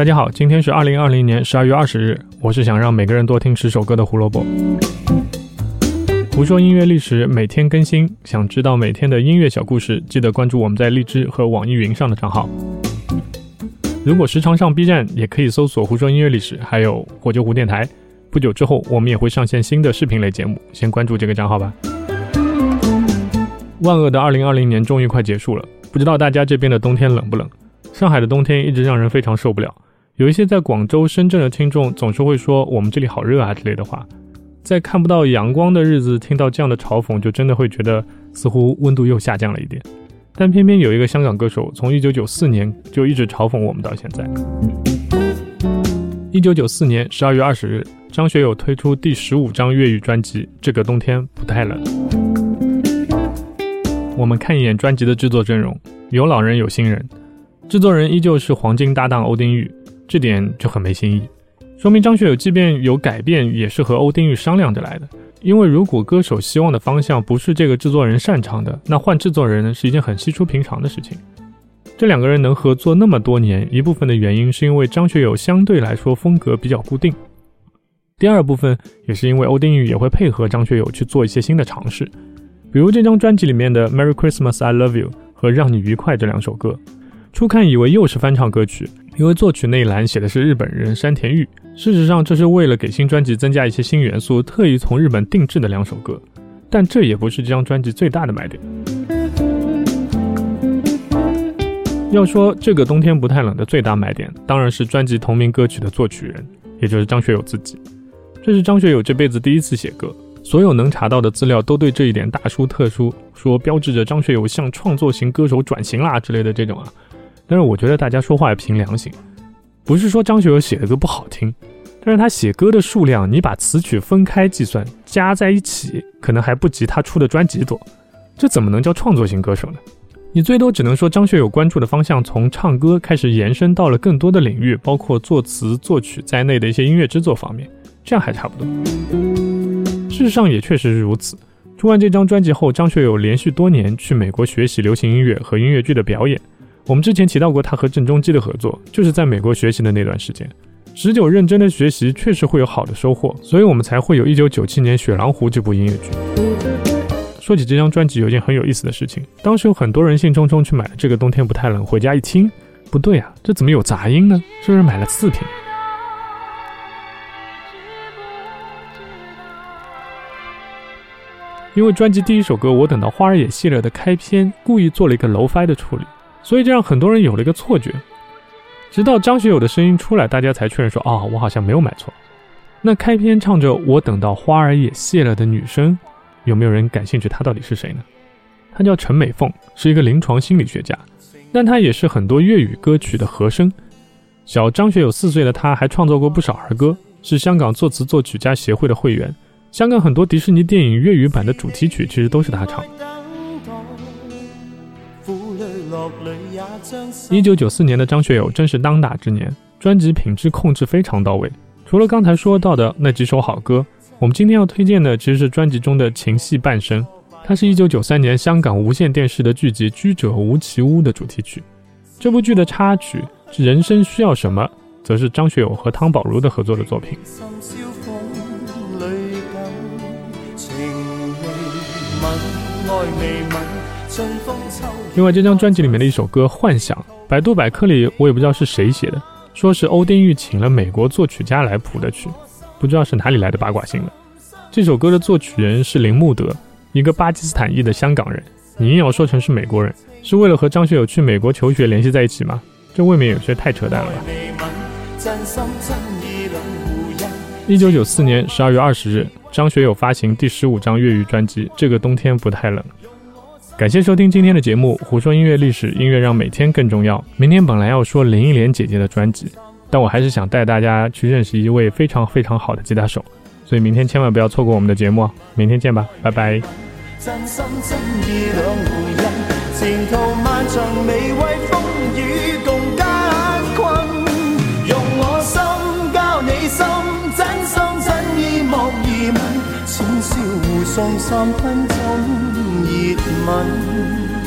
大家好，今天是二零二零年十二月二十日。我是想让每个人多听十首歌的胡萝卜。胡说音乐历史每天更新，想知道每天的音乐小故事，记得关注我们在荔枝和网易云上的账号。如果时常上 B 站，也可以搜索“胡说音乐历史”，还有“火球湖电台”。不久之后，我们也会上线新的视频类节目，先关注这个账号吧。万恶的二零二零年终于快结束了，不知道大家这边的冬天冷不冷？上海的冬天一直让人非常受不了。有一些在广州、深圳的听众总是会说我们这里好热啊之类的话，在看不到阳光的日子听到这样的嘲讽，就真的会觉得似乎温度又下降了一点。但偏偏有一个香港歌手从1994年就一直嘲讽我们到现在。1994年12月20日，张学友推出第十五张粤语专辑《这个冬天不太冷》。我们看一眼专辑的制作阵容，有老人有新人，制作人依旧是黄金搭档欧丁玉。这点就很没新意，说明张学友即便有改变，也是和欧丁玉商量着来的。因为如果歌手希望的方向不是这个制作人擅长的，那换制作人是一件很稀疏平常的事情。这两个人能合作那么多年，一部分的原因是因为张学友相对来说风格比较固定，第二部分也是因为欧丁玉也会配合张学友去做一些新的尝试，比如这张专辑里面的《Merry Christmas I Love You》和《让你愉快》这两首歌，初看以为又是翻唱歌曲。因为作曲那一栏写的是日本人山田裕，事实上这是为了给新专辑增加一些新元素，特意从日本定制的两首歌。但这也不是这张专辑最大的卖点。要说这个冬天不太冷的最大卖点，当然是专辑同名歌曲的作曲人，也就是张学友自己。这是张学友这辈子第一次写歌，所有能查到的资料都对这一点大书特书，说标志着张学友向创作型歌手转型啦之类的这种啊。但是我觉得大家说话要凭良心，不是说张学友写的歌不好听，但是他写歌的数量，你把词曲分开计算，加在一起，可能还不及他出的专辑多，这怎么能叫创作型歌手呢？你最多只能说张学友关注的方向从唱歌开始延伸到了更多的领域，包括作词作曲在内的一些音乐制作方面，这样还差不多。事实上也确实是如此。出完这张专辑后，张学友连续多年去美国学习流行音乐和音乐剧的表演。我们之前提到过他和郑中基的合作，就是在美国学习的那段时间，持久认真的学习确实会有好的收获，所以我们才会有一九九七年《雪狼湖》这部音乐剧。说起这张专辑，有件很有意思的事情，当时有很多人兴冲冲去买了这个冬天不太冷，回家一听，不对啊，这怎么有杂音呢？是不是买了次品？因为专辑第一首歌《我等到花儿也谢了》的开篇故意做了一个揉衰的处理。所以这让很多人有了一个错觉，直到张学友的声音出来，大家才确认说：“哦，我好像没有买错。”那开篇唱着“我等到花儿也谢了”的女生，有没有人感兴趣？她到底是谁呢？她叫陈美凤，是一个临床心理学家，但她也是很多粤语歌曲的和声。小张学友四岁的她还创作过不少儿歌，是香港作词作曲家协会的会员。香港很多迪士尼电影粤语版的主题曲其实都是她唱。一九九四年的张学友正是当打之年，专辑品质控制非常到位。除了刚才说到的那几首好歌，我们今天要推荐的其实是专辑中的《情戏半生》，它是一九九三年香港无线电视的剧集《居者无其屋》的主题曲。这部剧的插曲《人生需要什么》，则是张学友和汤宝如的合作的作品。另外，这张专辑里面的一首歌《幻想》，百度百科里我也不知道是谁写的，说是欧丁玉请了美国作曲家来谱的曲，不知道是哪里来的八卦新闻。这首歌的作曲人是铃木德，一个巴基斯坦裔的香港人。你硬要说成是美国人，是为了和张学友去美国求学联系在一起吗？这未免有些太扯淡了吧！一九九四年十二月二十日，张学友发行第十五张粤语专辑《这个冬天不太冷》。感谢收听今天的节目《胡说音乐历史》，音乐让每天更重要。明天本来要说林忆莲姐姐的专辑，但我还是想带大家去认识一位非常非常好的吉他手，所以明天千万不要错过我们的节目。明天见吧，拜拜前途漫长每位风雨共担。互送三分钟热吻。